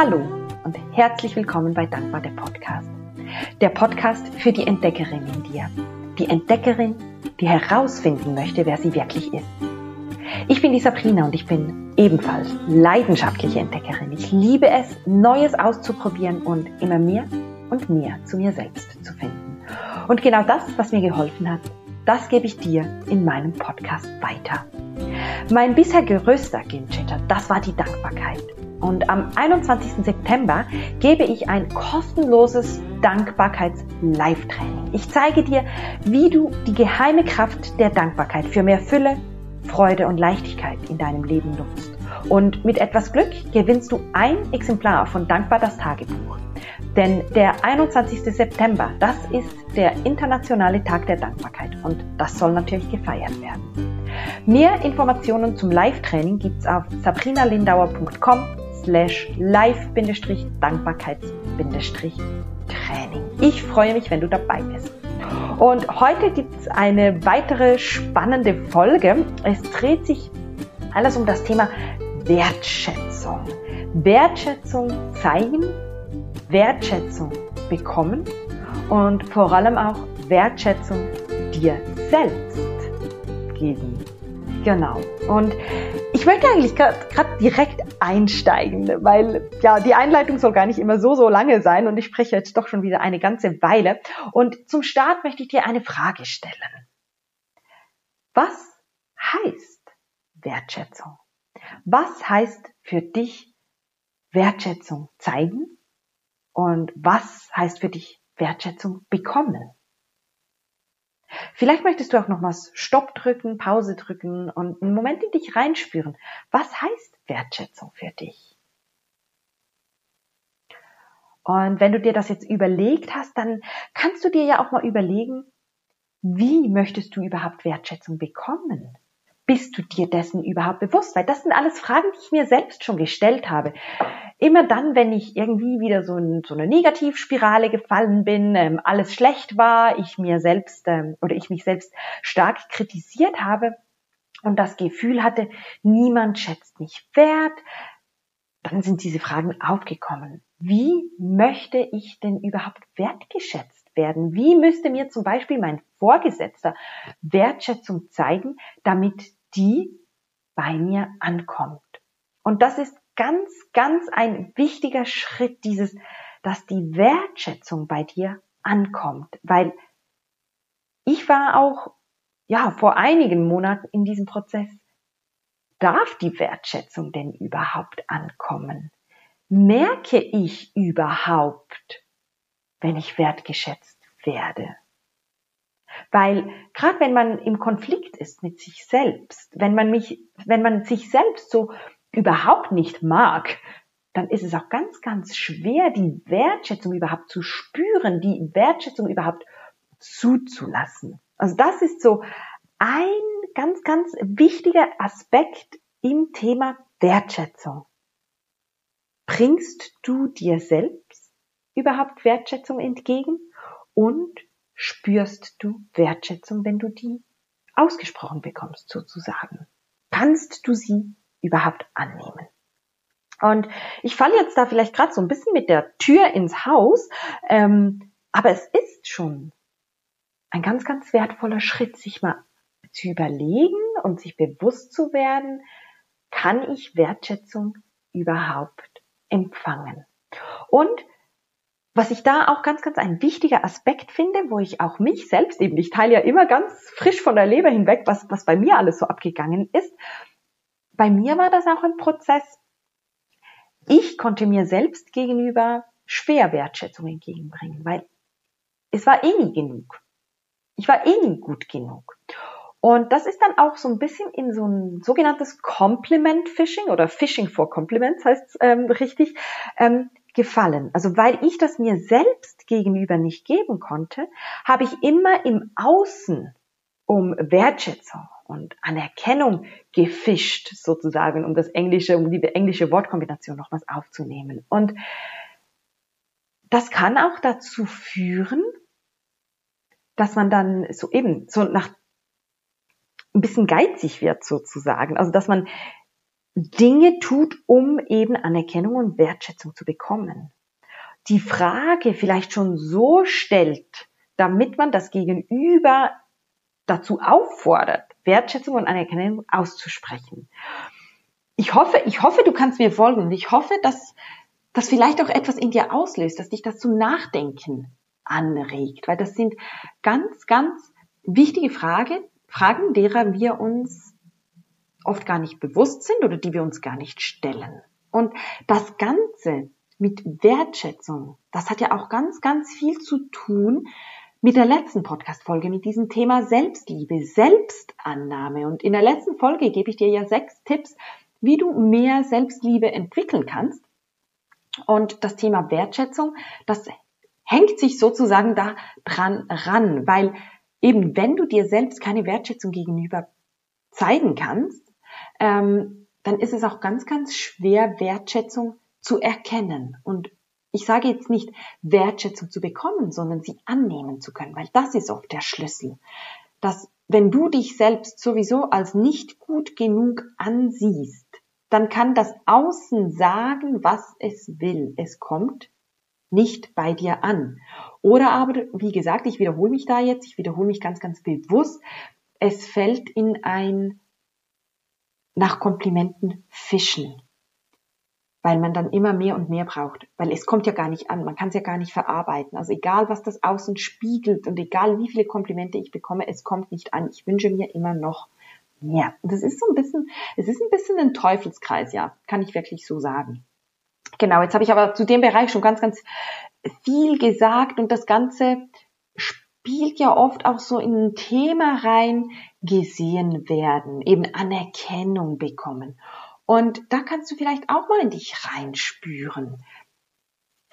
Hallo und herzlich willkommen bei Dankbar der Podcast. Der Podcast für die Entdeckerin in dir. Die Entdeckerin, die herausfinden möchte, wer sie wirklich ist. Ich bin die Sabrina und ich bin ebenfalls leidenschaftliche Entdeckerin. Ich liebe es, Neues auszuprobieren und immer mehr und mehr zu mir selbst zu finden. Und genau das, was mir geholfen hat, das gebe ich dir in meinem Podcast weiter. Mein bisher größter Gamechanger, das war die Dankbarkeit. Und am 21. September gebe ich ein kostenloses Dankbarkeits-Live-Training. Ich zeige dir, wie du die geheime Kraft der Dankbarkeit für mehr Fülle, Freude und Leichtigkeit in deinem Leben nutzt. Und mit etwas Glück gewinnst du ein Exemplar von Dankbar das Tagebuch. Denn der 21. September, das ist der internationale Tag der Dankbarkeit und das soll natürlich gefeiert werden. Mehr Informationen zum Live-Training gibt's auf sabrinalindauer.com slash live-dankbarkeits-training. Ich freue mich, wenn du dabei bist. Und heute gibt es eine weitere spannende Folge. Es dreht sich alles um das Thema Wertschätzung. Wertschätzung zeigen, Wertschätzung bekommen und vor allem auch Wertschätzung dir selbst geben. Genau. Und ich möchte eigentlich gerade direkt einsteigen, weil ja, die Einleitung soll gar nicht immer so, so lange sein und ich spreche jetzt doch schon wieder eine ganze Weile. Und zum Start möchte ich dir eine Frage stellen. Was heißt Wertschätzung? Was heißt für dich Wertschätzung zeigen? Und was heißt für dich Wertschätzung bekommen? Vielleicht möchtest du auch nochmals Stopp drücken, Pause drücken und einen Moment in dich reinspüren. Was heißt Wertschätzung für dich? Und wenn du dir das jetzt überlegt hast, dann kannst du dir ja auch mal überlegen, wie möchtest du überhaupt Wertschätzung bekommen? Bist du dir dessen überhaupt bewusst? Weil das sind alles Fragen, die ich mir selbst schon gestellt habe. Immer dann, wenn ich irgendwie wieder so, in, so eine Negativspirale gefallen bin, ähm, alles schlecht war, ich mir selbst ähm, oder ich mich selbst stark kritisiert habe und das Gefühl hatte, niemand schätzt mich wert, dann sind diese Fragen aufgekommen. Wie möchte ich denn überhaupt wertgeschätzt werden? Wie müsste mir zum Beispiel mein Vorgesetzter Wertschätzung zeigen, damit die bei mir ankommt. Und das ist ganz, ganz ein wichtiger Schritt, dieses, dass die Wertschätzung bei dir ankommt, weil ich war auch, ja, vor einigen Monaten in diesem Prozess. Darf die Wertschätzung denn überhaupt ankommen? Merke ich überhaupt, wenn ich wertgeschätzt werde? Weil gerade wenn man im Konflikt ist mit sich selbst, wenn man mich, wenn man sich selbst so überhaupt nicht mag, dann ist es auch ganz, ganz schwer, die Wertschätzung überhaupt zu spüren, die Wertschätzung überhaupt zuzulassen. Also das ist so ein ganz, ganz wichtiger Aspekt im Thema Wertschätzung. Bringst du dir selbst überhaupt Wertschätzung entgegen? Und spürst du Wertschätzung, wenn du die ausgesprochen bekommst, sozusagen? Kannst du sie überhaupt annehmen? Und ich falle jetzt da vielleicht gerade so ein bisschen mit der Tür ins Haus, ähm, aber es ist schon ein ganz, ganz wertvoller Schritt, sich mal zu überlegen und sich bewusst zu werden, kann ich Wertschätzung überhaupt empfangen? Und was ich da auch ganz, ganz ein wichtiger Aspekt finde, wo ich auch mich selbst eben, ich teile ja immer ganz frisch von der Leber hinweg, was, was bei mir alles so abgegangen ist. Bei mir war das auch ein Prozess. Ich konnte mir selbst gegenüber schwer Wertschätzung entgegenbringen, weil es war eh nie genug. Ich war eh nie gut genug. Und das ist dann auch so ein bisschen in so ein sogenanntes Compliment Fishing oder Fishing for Compliments heißt es ähm, richtig, ähm, gefallen. Also weil ich das mir selbst gegenüber nicht geben konnte, habe ich immer im Außen um Wertschätzung und Anerkennung gefischt, sozusagen, um das englische, um die englische Wortkombination nochmals aufzunehmen. Und das kann auch dazu führen, dass man dann so eben so nach ein bisschen geizig wird sozusagen. Also dass man Dinge tut, um eben Anerkennung und Wertschätzung zu bekommen. Die Frage vielleicht schon so stellt, damit man das Gegenüber dazu auffordert, Wertschätzung und Anerkennung auszusprechen. Ich hoffe, ich hoffe, du kannst mir folgen und ich hoffe, dass das vielleicht auch etwas in dir auslöst, dass dich das zum Nachdenken anregt, weil das sind ganz, ganz wichtige Frage, Fragen, derer wir uns oft gar nicht bewusst sind oder die wir uns gar nicht stellen. Und das Ganze mit Wertschätzung, das hat ja auch ganz, ganz viel zu tun mit der letzten Podcast-Folge, mit diesem Thema Selbstliebe, Selbstannahme. Und in der letzten Folge gebe ich dir ja sechs Tipps, wie du mehr Selbstliebe entwickeln kannst. Und das Thema Wertschätzung, das hängt sich sozusagen da dran ran, weil eben wenn du dir selbst keine Wertschätzung gegenüber zeigen kannst, ähm, dann ist es auch ganz, ganz schwer, Wertschätzung zu erkennen. Und ich sage jetzt nicht Wertschätzung zu bekommen, sondern sie annehmen zu können, weil das ist oft der Schlüssel. Dass wenn du dich selbst sowieso als nicht gut genug ansiehst, dann kann das Außen sagen, was es will. Es kommt nicht bei dir an. Oder aber, wie gesagt, ich wiederhole mich da jetzt, ich wiederhole mich ganz, ganz bewusst, es fällt in ein nach Komplimenten fischen, weil man dann immer mehr und mehr braucht, weil es kommt ja gar nicht an, man kann es ja gar nicht verarbeiten. Also egal, was das Außen spiegelt und egal, wie viele Komplimente ich bekomme, es kommt nicht an. Ich wünsche mir immer noch mehr. Und das ist so ein bisschen, es ist ein bisschen ein Teufelskreis, ja, kann ich wirklich so sagen. Genau, jetzt habe ich aber zu dem Bereich schon ganz, ganz viel gesagt und das Ganze spielt ja oft auch so in ein Thema rein, gesehen werden, eben Anerkennung bekommen. Und da kannst du vielleicht auch mal in dich reinspüren.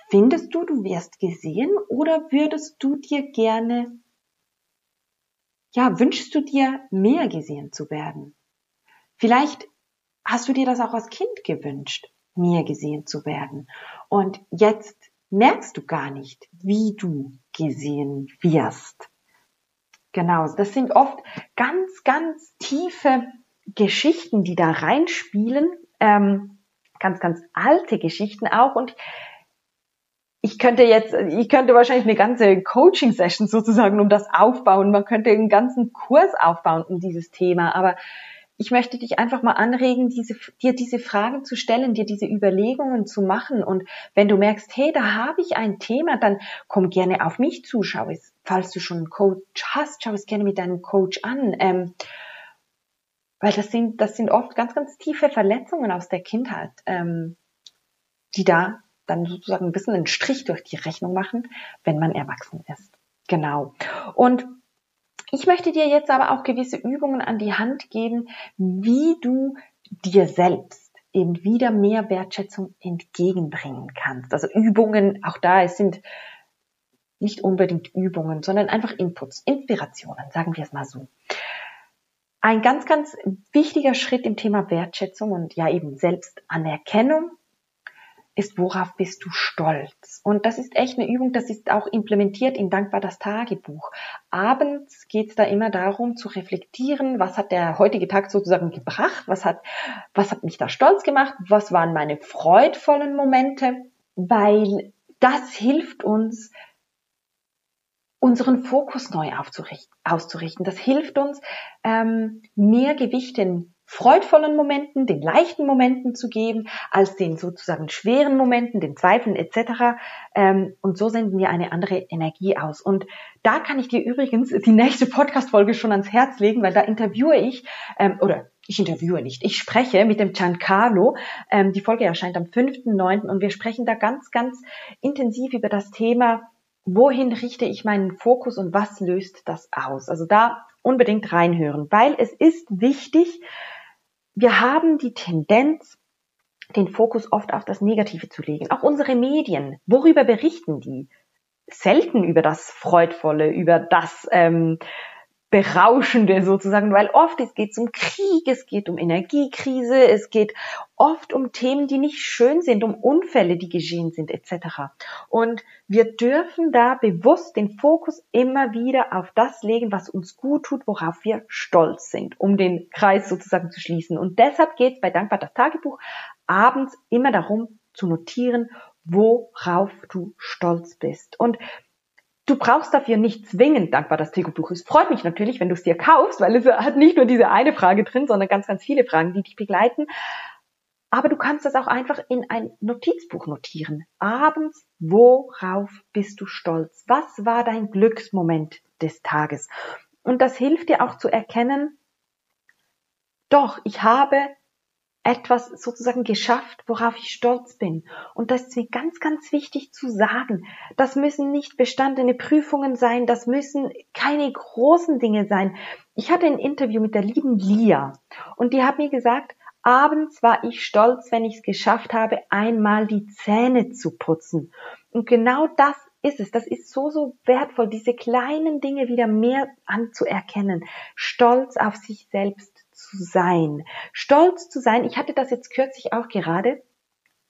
Findest du, du wirst gesehen oder würdest du dir gerne, ja, wünschst du dir mehr gesehen zu werden? Vielleicht hast du dir das auch als Kind gewünscht mir gesehen zu werden. Und jetzt merkst du gar nicht, wie du gesehen wirst. Genau, das sind oft ganz, ganz tiefe Geschichten, die da reinspielen, ähm, ganz, ganz alte Geschichten auch. Und ich könnte jetzt, ich könnte wahrscheinlich eine ganze Coaching-Session sozusagen um das aufbauen. Man könnte einen ganzen Kurs aufbauen um dieses Thema. Aber ich möchte dich einfach mal anregen, diese, dir diese Fragen zu stellen, dir diese Überlegungen zu machen. Und wenn du merkst, hey, da habe ich ein Thema, dann komm gerne auf mich zu. Schau es, falls du schon einen Coach hast, schau es gerne mit deinem Coach an. Ähm, weil das sind, das sind oft ganz, ganz tiefe Verletzungen aus der Kindheit, ähm, die da dann sozusagen ein bisschen einen Strich durch die Rechnung machen, wenn man erwachsen ist. Genau. Und ich möchte dir jetzt aber auch gewisse Übungen an die Hand geben, wie du dir selbst eben wieder mehr Wertschätzung entgegenbringen kannst. Also Übungen, auch da, es sind nicht unbedingt Übungen, sondern einfach Inputs, Inspirationen, sagen wir es mal so. Ein ganz, ganz wichtiger Schritt im Thema Wertschätzung und ja eben Selbstanerkennung ist, worauf bist du stolz? Und das ist echt eine Übung, das ist auch implementiert in Dankbar das Tagebuch. Abends geht es da immer darum zu reflektieren, was hat der heutige Tag sozusagen gebracht, was hat, was hat mich da stolz gemacht, was waren meine freudvollen Momente, weil das hilft uns, unseren Fokus neu auszurichten. Das hilft uns, ähm, mehr Gewicht in freudvollen Momenten, den leichten Momenten zu geben, als den sozusagen schweren Momenten, den Zweifeln etc. Ähm, und so senden wir eine andere Energie aus. Und da kann ich dir übrigens die nächste Podcast-Folge schon ans Herz legen, weil da interviewe ich, ähm, oder ich interviewe nicht, ich spreche mit dem Giancarlo. Ähm, die Folge erscheint am 5.9. und wir sprechen da ganz, ganz intensiv über das Thema, wohin richte ich meinen Fokus und was löst das aus? Also da unbedingt reinhören, weil es ist wichtig, wir haben die Tendenz, den Fokus oft auf das Negative zu legen. Auch unsere Medien, worüber berichten die? Selten über das Freudvolle, über das ähm, Berauschende sozusagen, weil oft es geht um Krieg, es geht um Energiekrise, es geht oft um Themen, die nicht schön sind, um Unfälle, die geschehen sind, etc. Und wir dürfen da bewusst den Fokus immer wieder auf das legen, was uns gut tut, worauf wir stolz sind, um den Kreis sozusagen zu schließen. Und deshalb geht es bei Dankbar das Tagebuch abends immer darum zu notieren, worauf du stolz bist. Und Du brauchst dafür nicht zwingend dankbar das Tagebuch. Es freut mich natürlich, wenn du es dir kaufst, weil es hat nicht nur diese eine Frage drin, sondern ganz, ganz viele Fragen, die dich begleiten. Aber du kannst das auch einfach in ein Notizbuch notieren. Abends, worauf bist du stolz? Was war dein Glücksmoment des Tages? Und das hilft dir auch zu erkennen, doch, ich habe etwas sozusagen geschafft, worauf ich stolz bin. Und das ist mir ganz, ganz wichtig zu sagen. Das müssen nicht bestandene Prüfungen sein, das müssen keine großen Dinge sein. Ich hatte ein Interview mit der lieben Lia und die hat mir gesagt, abends war ich stolz, wenn ich es geschafft habe, einmal die Zähne zu putzen. Und genau das ist es. Das ist so, so wertvoll, diese kleinen Dinge wieder mehr anzuerkennen. Stolz auf sich selbst zu sein. Stolz zu sein. Ich hatte das jetzt kürzlich auch gerade.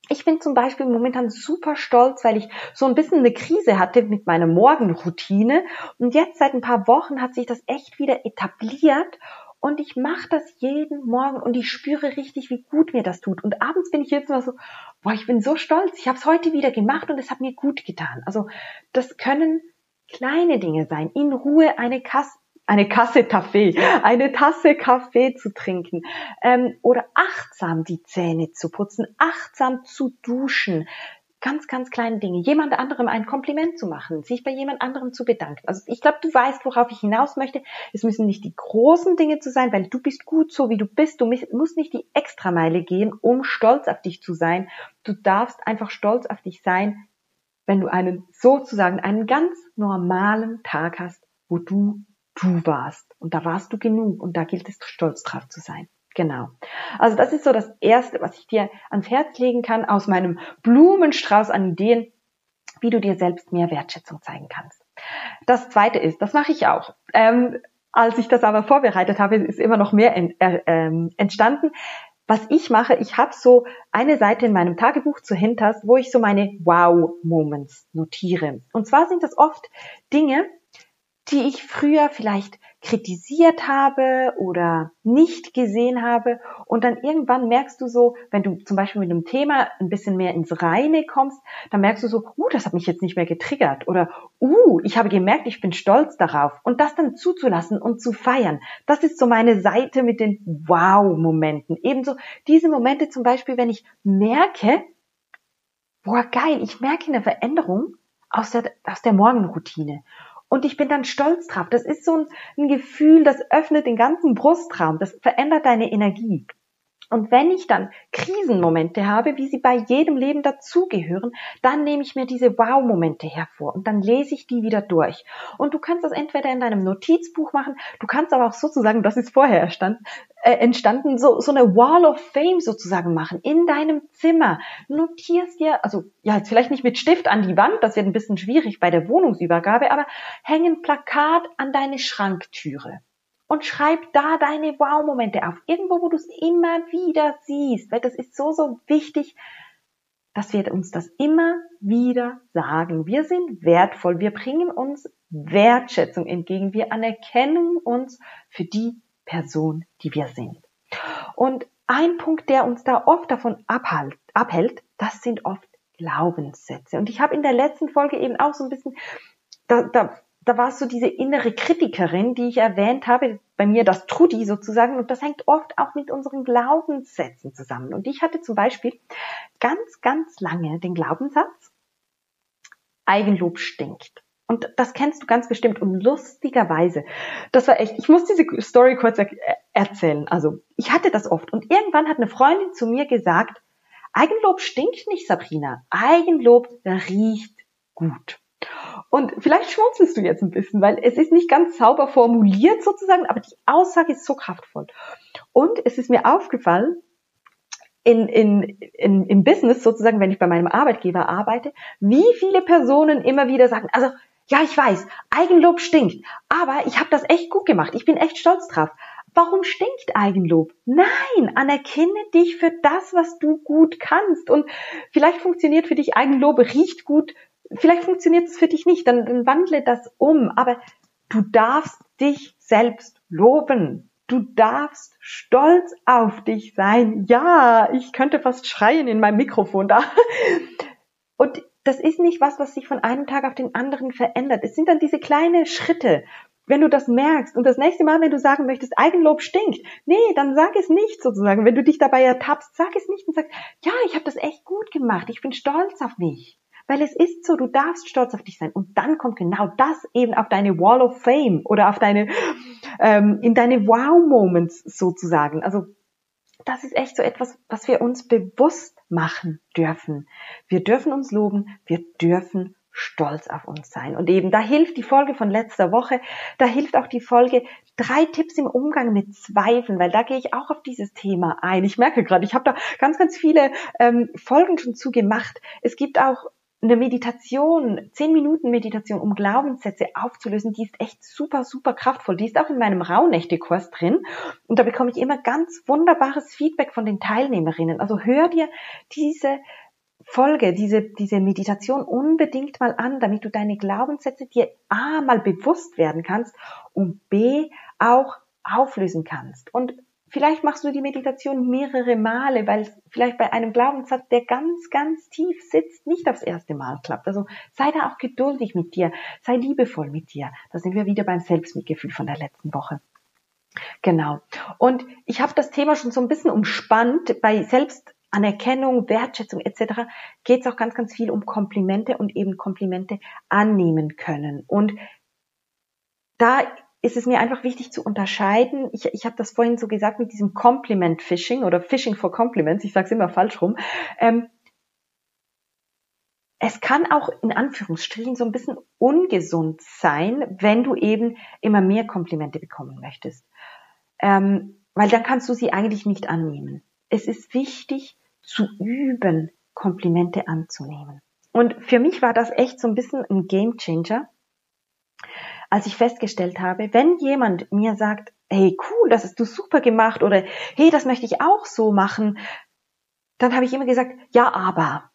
Ich bin zum Beispiel momentan super stolz, weil ich so ein bisschen eine Krise hatte mit meiner Morgenroutine. Und jetzt seit ein paar Wochen hat sich das echt wieder etabliert. Und ich mache das jeden Morgen und ich spüre richtig, wie gut mir das tut. Und abends bin ich jetzt mal so, boah, ich bin so stolz. Ich habe es heute wieder gemacht und es hat mir gut getan. Also das können kleine Dinge sein. In Ruhe eine Kasse eine Kasse Kaffee, eine Tasse Kaffee zu trinken ähm, oder achtsam die Zähne zu putzen, achtsam zu duschen, ganz, ganz kleine Dinge, jemand anderem ein Kompliment zu machen, sich bei jemand anderem zu bedanken. Also ich glaube, du weißt, worauf ich hinaus möchte. Es müssen nicht die großen Dinge zu sein, weil du bist gut so, wie du bist. Du musst nicht die Extrameile gehen, um stolz auf dich zu sein. Du darfst einfach stolz auf dich sein, wenn du einen sozusagen einen ganz normalen Tag hast, wo du du warst. Und da warst du genug und da gilt es stolz drauf zu sein. Genau. Also das ist so das Erste, was ich dir ans Herz legen kann aus meinem Blumenstrauß an Ideen, wie du dir selbst mehr Wertschätzung zeigen kannst. Das Zweite ist, das mache ich auch. Ähm, als ich das aber vorbereitet habe, ist immer noch mehr ent, äh, äh, entstanden. Was ich mache, ich habe so eine Seite in meinem Tagebuch zu Hinters, wo ich so meine Wow-Moments notiere. Und zwar sind das oft Dinge, die ich früher vielleicht kritisiert habe oder nicht gesehen habe. Und dann irgendwann merkst du so, wenn du zum Beispiel mit einem Thema ein bisschen mehr ins Reine kommst, dann merkst du so, uh, das hat mich jetzt nicht mehr getriggert. Oder, uh, ich habe gemerkt, ich bin stolz darauf. Und das dann zuzulassen und zu feiern. Das ist so meine Seite mit den Wow-Momenten. Ebenso diese Momente zum Beispiel, wenn ich merke, boah, geil, ich merke eine Veränderung aus der, aus der Morgenroutine und ich bin dann stolz drauf. Das ist so ein, ein Gefühl, das öffnet den ganzen Brustraum, das verändert deine Energie. Und wenn ich dann Krisenmomente habe, wie sie bei jedem Leben dazugehören, dann nehme ich mir diese Wow-Momente hervor und dann lese ich die wieder durch. Und du kannst das entweder in deinem Notizbuch machen, du kannst aber auch sozusagen, das ist vorher entstanden, äh, entstanden so, so eine Wall of Fame sozusagen machen in deinem Zimmer. Notierst dir, also ja, jetzt vielleicht nicht mit Stift an die Wand, das wird ein bisschen schwierig bei der Wohnungsübergabe, aber hängen Plakat an deine Schranktüre und schreib da deine Wow-Momente auf. Irgendwo, wo du es immer wieder siehst, weil das ist so, so wichtig, dass wir uns das immer wieder sagen. Wir sind wertvoll. Wir bringen uns Wertschätzung entgegen. Wir anerkennen uns für die Person, die wir sind. Und ein Punkt, der uns da oft davon abhält, abhält, das sind oft Glaubenssätze. Und ich habe in der letzten Folge eben auch so ein bisschen, da, da da war so diese innere Kritikerin, die ich erwähnt habe, bei mir das Trudi sozusagen, und das hängt oft auch mit unseren Glaubenssätzen zusammen. Und ich hatte zum Beispiel ganz, ganz lange den Glaubenssatz, Eigenlob stinkt. Und das kennst du ganz bestimmt. Und lustigerweise, das war echt, ich muss diese Story kurz er erzählen. Also, ich hatte das oft. Und irgendwann hat eine Freundin zu mir gesagt, Eigenlob stinkt nicht, Sabrina. Eigenlob riecht gut. Und vielleicht schmunzelst du jetzt ein bisschen, weil es ist nicht ganz sauber formuliert sozusagen, aber die Aussage ist so kraftvoll. Und es ist mir aufgefallen, in, in, in, im Business sozusagen, wenn ich bei meinem Arbeitgeber arbeite, wie viele Personen immer wieder sagen, also ja, ich weiß, Eigenlob stinkt, aber ich habe das echt gut gemacht. Ich bin echt stolz drauf. Warum stinkt Eigenlob? Nein, anerkenne dich für das, was du gut kannst. Und vielleicht funktioniert für dich Eigenlob, riecht gut, vielleicht funktioniert es für dich nicht, dann, dann wandle das um. Aber du darfst dich selbst loben. Du darfst stolz auf dich sein. Ja, ich könnte fast schreien in meinem Mikrofon da. Und das ist nicht was, was sich von einem Tag auf den anderen verändert. Es sind dann diese kleinen Schritte. Wenn du das merkst und das nächste Mal, wenn du sagen möchtest, Eigenlob stinkt, nee, dann sag es nicht sozusagen. Wenn du dich dabei ertappst, sag es nicht und sag, ja, ich habe das echt gut gemacht, ich bin stolz auf mich. Weil es ist so, du darfst stolz auf dich sein. Und dann kommt genau das eben auf deine Wall of Fame oder auf deine, ähm, in deine Wow-Moments sozusagen. Also das ist echt so etwas, was wir uns bewusst machen dürfen. Wir dürfen uns loben, wir dürfen stolz auf uns sein. Und eben da hilft die Folge von letzter Woche, da hilft auch die Folge drei Tipps im Umgang mit Zweifeln, weil da gehe ich auch auf dieses Thema ein. Ich merke gerade, ich habe da ganz, ganz viele ähm, Folgen schon zu gemacht. Es gibt auch eine Meditation, zehn Minuten Meditation, um Glaubenssätze aufzulösen, die ist echt super, super kraftvoll. Die ist auch in meinem Rauhnächte-Kurs drin. Und da bekomme ich immer ganz wunderbares Feedback von den Teilnehmerinnen. Also hör dir diese Folge, diese, diese Meditation unbedingt mal an, damit du deine Glaubenssätze dir A mal bewusst werden kannst und B auch auflösen kannst. Und Vielleicht machst du die Meditation mehrere Male, weil vielleicht bei einem Glaubenssatz, der ganz, ganz tief sitzt, nicht aufs erste Mal klappt. Also sei da auch geduldig mit dir, sei liebevoll mit dir. Da sind wir wieder beim Selbstmitgefühl von der letzten Woche. Genau. Und ich habe das Thema schon so ein bisschen umspannt. Bei Selbstanerkennung, Wertschätzung etc. geht es auch ganz, ganz viel um Komplimente und eben Komplimente annehmen können. Und da ist es mir einfach wichtig zu unterscheiden. Ich, ich habe das vorhin so gesagt mit diesem Compliment Fishing oder Fishing for Compliments. Ich sage es immer falsch rum. Ähm, es kann auch in Anführungsstrichen so ein bisschen ungesund sein, wenn du eben immer mehr Komplimente bekommen möchtest. Ähm, weil dann kannst du sie eigentlich nicht annehmen. Es ist wichtig zu üben, Komplimente anzunehmen. Und für mich war das echt so ein bisschen ein Game Changer, als ich festgestellt habe, wenn jemand mir sagt, hey, cool, das hast du super gemacht oder hey, das möchte ich auch so machen, dann habe ich immer gesagt, ja, aber.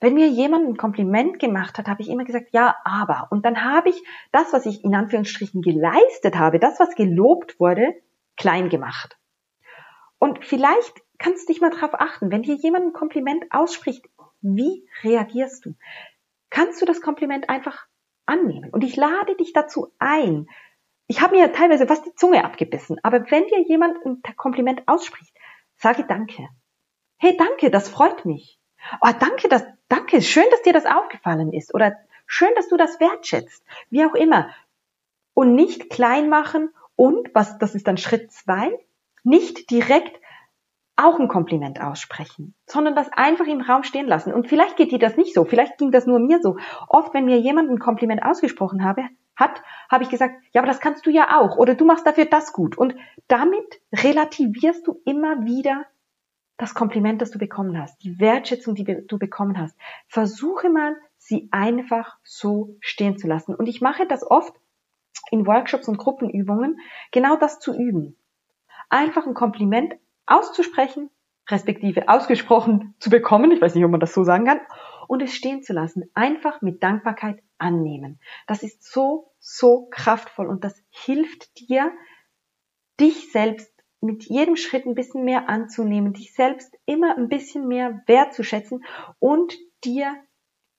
Wenn mir jemand ein Kompliment gemacht hat, habe ich immer gesagt, ja, aber. Und dann habe ich das, was ich in Anführungsstrichen geleistet habe, das, was gelobt wurde, klein gemacht. Und vielleicht kannst du dich mal darauf achten, wenn dir jemand ein Kompliment ausspricht, wie reagierst du? Kannst du das Kompliment einfach annehmen. Und ich lade dich dazu ein. Ich habe mir teilweise fast die Zunge abgebissen, aber wenn dir jemand ein Kompliment ausspricht, sage Danke. Hey, danke, das freut mich. Oh, danke, das, danke, schön, dass dir das aufgefallen ist oder schön, dass du das wertschätzt. Wie auch immer. Und nicht klein machen und, was, das ist dann Schritt zwei, nicht direkt auch ein Kompliment aussprechen, sondern das einfach im Raum stehen lassen. Und vielleicht geht dir das nicht so, vielleicht ging das nur mir so. Oft, wenn mir jemand ein Kompliment ausgesprochen habe, hat, habe ich gesagt, ja, aber das kannst du ja auch oder du machst dafür das gut. Und damit relativierst du immer wieder das Kompliment, das du bekommen hast, die Wertschätzung, die du bekommen hast. Versuche mal, sie einfach so stehen zu lassen. Und ich mache das oft in Workshops und Gruppenübungen, genau das zu üben. Einfach ein Kompliment auszusprechen, respektive ausgesprochen zu bekommen, ich weiß nicht, ob man das so sagen kann, und es stehen zu lassen, einfach mit Dankbarkeit annehmen. Das ist so, so kraftvoll und das hilft dir, dich selbst mit jedem Schritt ein bisschen mehr anzunehmen, dich selbst immer ein bisschen mehr wertzuschätzen und dir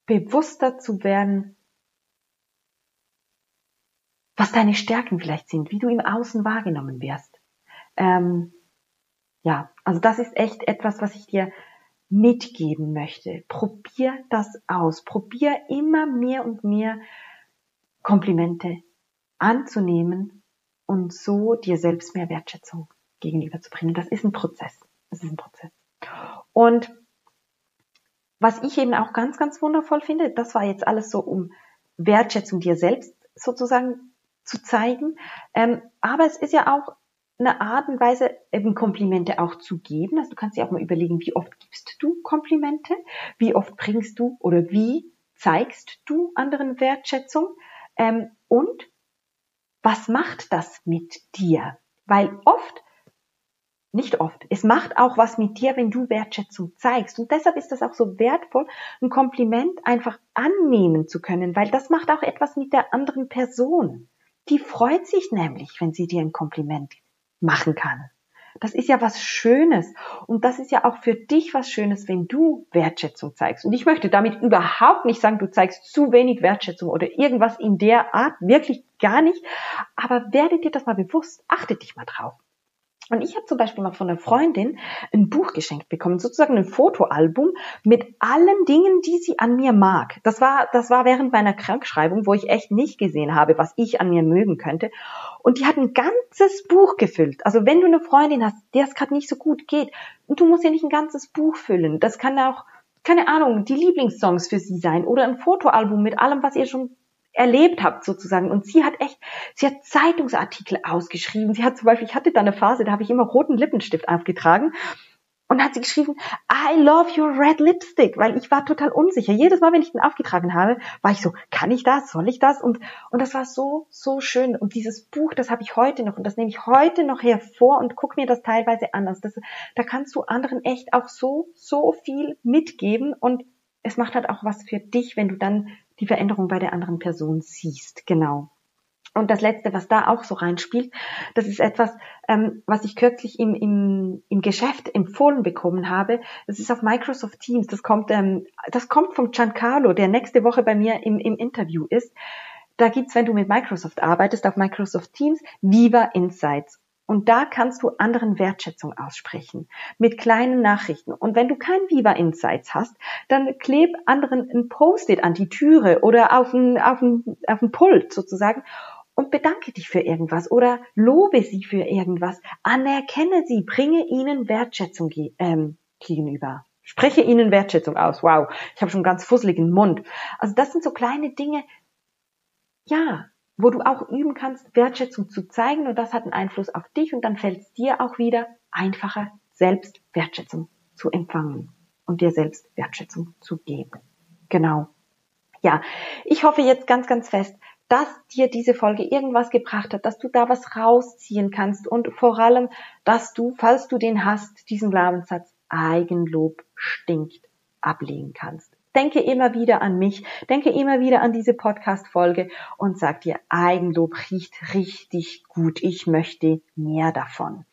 bewusster zu werden, was deine Stärken vielleicht sind, wie du im Außen wahrgenommen wirst. Ähm, ja, also das ist echt etwas, was ich dir mitgeben möchte. Probier das aus. Probier immer mehr und mehr Komplimente anzunehmen und so dir selbst mehr Wertschätzung gegenüberzubringen. Das ist ein Prozess. Das ist ein Prozess. Und was ich eben auch ganz, ganz wundervoll finde, das war jetzt alles so, um Wertschätzung dir selbst sozusagen zu zeigen. Ähm, aber es ist ja auch eine Art und Weise, eben Komplimente auch zu geben. Also du kannst dir auch mal überlegen, wie oft gibst du Komplimente? Wie oft bringst du oder wie zeigst du anderen Wertschätzung? Ähm, und was macht das mit dir? Weil oft, nicht oft, es macht auch was mit dir, wenn du Wertschätzung zeigst. Und deshalb ist das auch so wertvoll, ein Kompliment einfach annehmen zu können, weil das macht auch etwas mit der anderen Person. Die freut sich nämlich, wenn sie dir ein Kompliment machen kann. Das ist ja was Schönes. Und das ist ja auch für dich was Schönes, wenn du Wertschätzung zeigst. Und ich möchte damit überhaupt nicht sagen, du zeigst zu wenig Wertschätzung oder irgendwas in der Art. Wirklich gar nicht. Aber werde dir das mal bewusst. Achte dich mal drauf. Und ich habe zum Beispiel mal von einer Freundin ein Buch geschenkt bekommen, sozusagen ein Fotoalbum mit allen Dingen, die sie an mir mag. Das war, das war während meiner Krankschreibung, wo ich echt nicht gesehen habe, was ich an mir mögen könnte. Und die hat ein ganzes Buch gefüllt. Also wenn du eine Freundin hast, der es gerade nicht so gut geht, und du musst ja nicht ein ganzes Buch füllen. Das kann auch, keine Ahnung, die Lieblingssongs für sie sein oder ein Fotoalbum mit allem, was ihr schon erlebt habt sozusagen. Und sie hat echt, sie hat Zeitungsartikel ausgeschrieben. Sie hat zum Beispiel, ich hatte da eine Phase, da habe ich immer roten Lippenstift aufgetragen. Und hat sie geschrieben, I love your red lipstick, weil ich war total unsicher. Jedes Mal, wenn ich den aufgetragen habe, war ich so, kann ich das, soll ich das? Und, und das war so, so schön. Und dieses Buch, das habe ich heute noch und das nehme ich heute noch hervor und guck mir das teilweise an. Also das, da kannst du anderen echt auch so, so viel mitgeben und es macht halt auch was für dich, wenn du dann die Veränderung bei der anderen Person siehst. Genau. Und das Letzte, was da auch so reinspielt, das ist etwas, ähm, was ich kürzlich im, im, im Geschäft empfohlen bekommen habe. Das ist auf Microsoft Teams. Das kommt, ähm, das kommt vom Giancarlo, der nächste Woche bei mir im, im Interview ist. Da gibt's, wenn du mit Microsoft arbeitest, auf Microsoft Teams Viva Insights. Und da kannst du anderen Wertschätzung aussprechen mit kleinen Nachrichten. Und wenn du kein Viva Insights hast, dann kleb anderen ein Post-it an die Türe oder auf ein, auf auf Pult sozusagen und bedanke dich für irgendwas oder lobe sie für irgendwas. Anerkenne sie, bringe ihnen Wertschätzung ähm, gegenüber. Spreche ihnen Wertschätzung aus. Wow, ich habe schon ganz fusseligen Mund. Also das sind so kleine Dinge. Ja, wo du auch üben kannst, Wertschätzung zu zeigen und das hat einen Einfluss auf dich und dann fällt es dir auch wieder einfacher, selbst Wertschätzung zu empfangen und dir selbst Wertschätzung zu geben. Genau. Ja, ich hoffe jetzt ganz, ganz fest, dass dir diese Folge irgendwas gebracht hat, dass du da was rausziehen kannst und vor allem, dass du, falls du den hast, diesen Glaubenssatz Eigenlob stinkt ablehnen kannst. Denke immer wieder an mich, denke immer wieder an diese Podcast-Folge und sag dir, Eigenlob riecht richtig gut. Ich möchte mehr davon.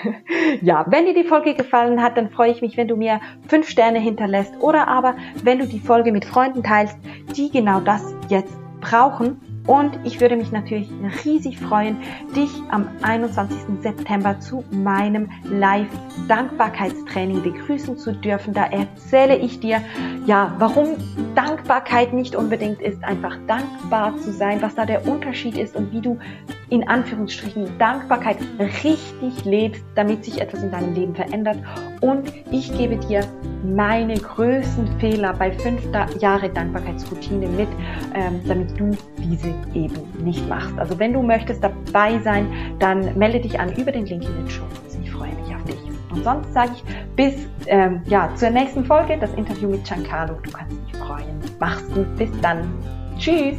ja, wenn dir die Folge gefallen hat, dann freue ich mich, wenn du mir fünf Sterne hinterlässt oder aber, wenn du die Folge mit Freunden teilst, die genau das jetzt brauchen und ich würde mich natürlich riesig freuen, dich am 21. September zu meinem Live-Dankbarkeitstraining begrüßen zu dürfen. Da erzähle ich dir, ja, warum Dankbarkeit nicht unbedingt ist, einfach dankbar zu sein, was da der Unterschied ist und wie du in Anführungsstrichen Dankbarkeit richtig lebst, damit sich etwas in deinem Leben verändert. Und ich gebe dir meine größten Fehler bei fünf Jahre Dankbarkeitsroutine mit, ähm, damit du diese eben nicht machst. Also wenn du möchtest dabei sein, dann melde dich an über den Link in den Show. Ich freue mich auf dich. Und sonst sage ich bis ähm, ja, zur nächsten Folge, das Interview mit Giancarlo. Du kannst dich freuen. Mach's gut. Bis dann. Tschüss.